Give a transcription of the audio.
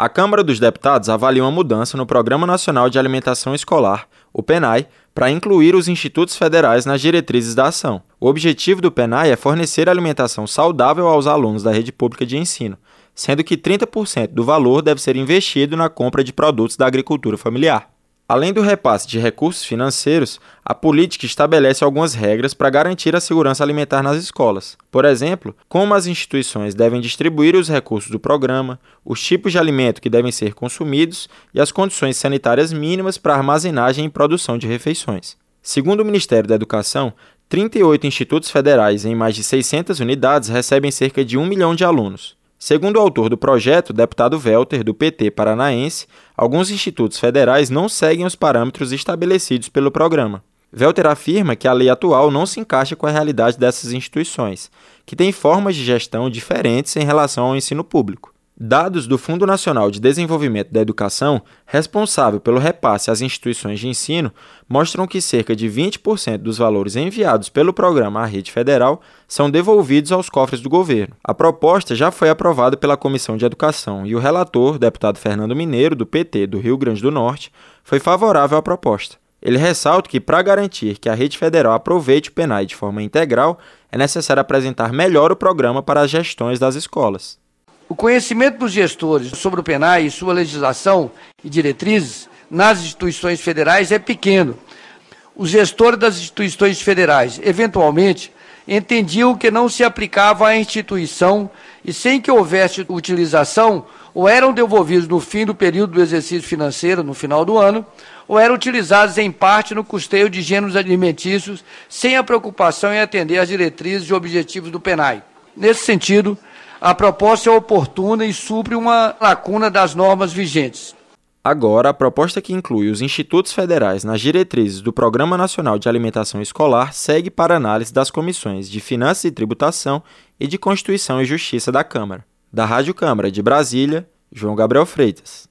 A Câmara dos Deputados avalia uma mudança no Programa Nacional de Alimentação Escolar, o PENAI, para incluir os institutos federais nas diretrizes da ação. O objetivo do PENAI é fornecer alimentação saudável aos alunos da rede pública de ensino, sendo que 30% do valor deve ser investido na compra de produtos da agricultura familiar. Além do repasse de recursos financeiros, a política estabelece algumas regras para garantir a segurança alimentar nas escolas. Por exemplo, como as instituições devem distribuir os recursos do programa, os tipos de alimento que devem ser consumidos e as condições sanitárias mínimas para armazenagem e produção de refeições. Segundo o Ministério da Educação, 38 institutos federais em mais de 600 unidades recebem cerca de 1 milhão de alunos. Segundo o autor do projeto, deputado Welter, do PT paranaense, alguns institutos federais não seguem os parâmetros estabelecidos pelo programa. Welter afirma que a lei atual não se encaixa com a realidade dessas instituições, que têm formas de gestão diferentes em relação ao ensino público. Dados do Fundo Nacional de Desenvolvimento da Educação, responsável pelo repasse às instituições de ensino, mostram que cerca de 20% dos valores enviados pelo programa à rede federal são devolvidos aos cofres do governo. A proposta já foi aprovada pela Comissão de Educação e o relator, deputado Fernando Mineiro, do PT do Rio Grande do Norte, foi favorável à proposta. Ele ressalta que, para garantir que a rede federal aproveite o PENAI de forma integral, é necessário apresentar melhor o programa para as gestões das escolas. O conhecimento dos gestores sobre o PENAI e sua legislação e diretrizes nas instituições federais é pequeno. Os gestores das instituições federais, eventualmente, entendiam que não se aplicava à instituição e, sem que houvesse utilização, ou eram devolvidos no fim do período do exercício financeiro, no final do ano, ou eram utilizados em parte no custeio de gêneros alimentícios, sem a preocupação em atender às diretrizes e objetivos do PENAI. Nesse sentido, a proposta é oportuna e supre uma lacuna das normas vigentes. Agora, a proposta que inclui os institutos federais nas diretrizes do Programa Nacional de Alimentação Escolar segue para análise das comissões de Finanças e Tributação e de Constituição e Justiça da Câmara. Da Rádio Câmara de Brasília, João Gabriel Freitas.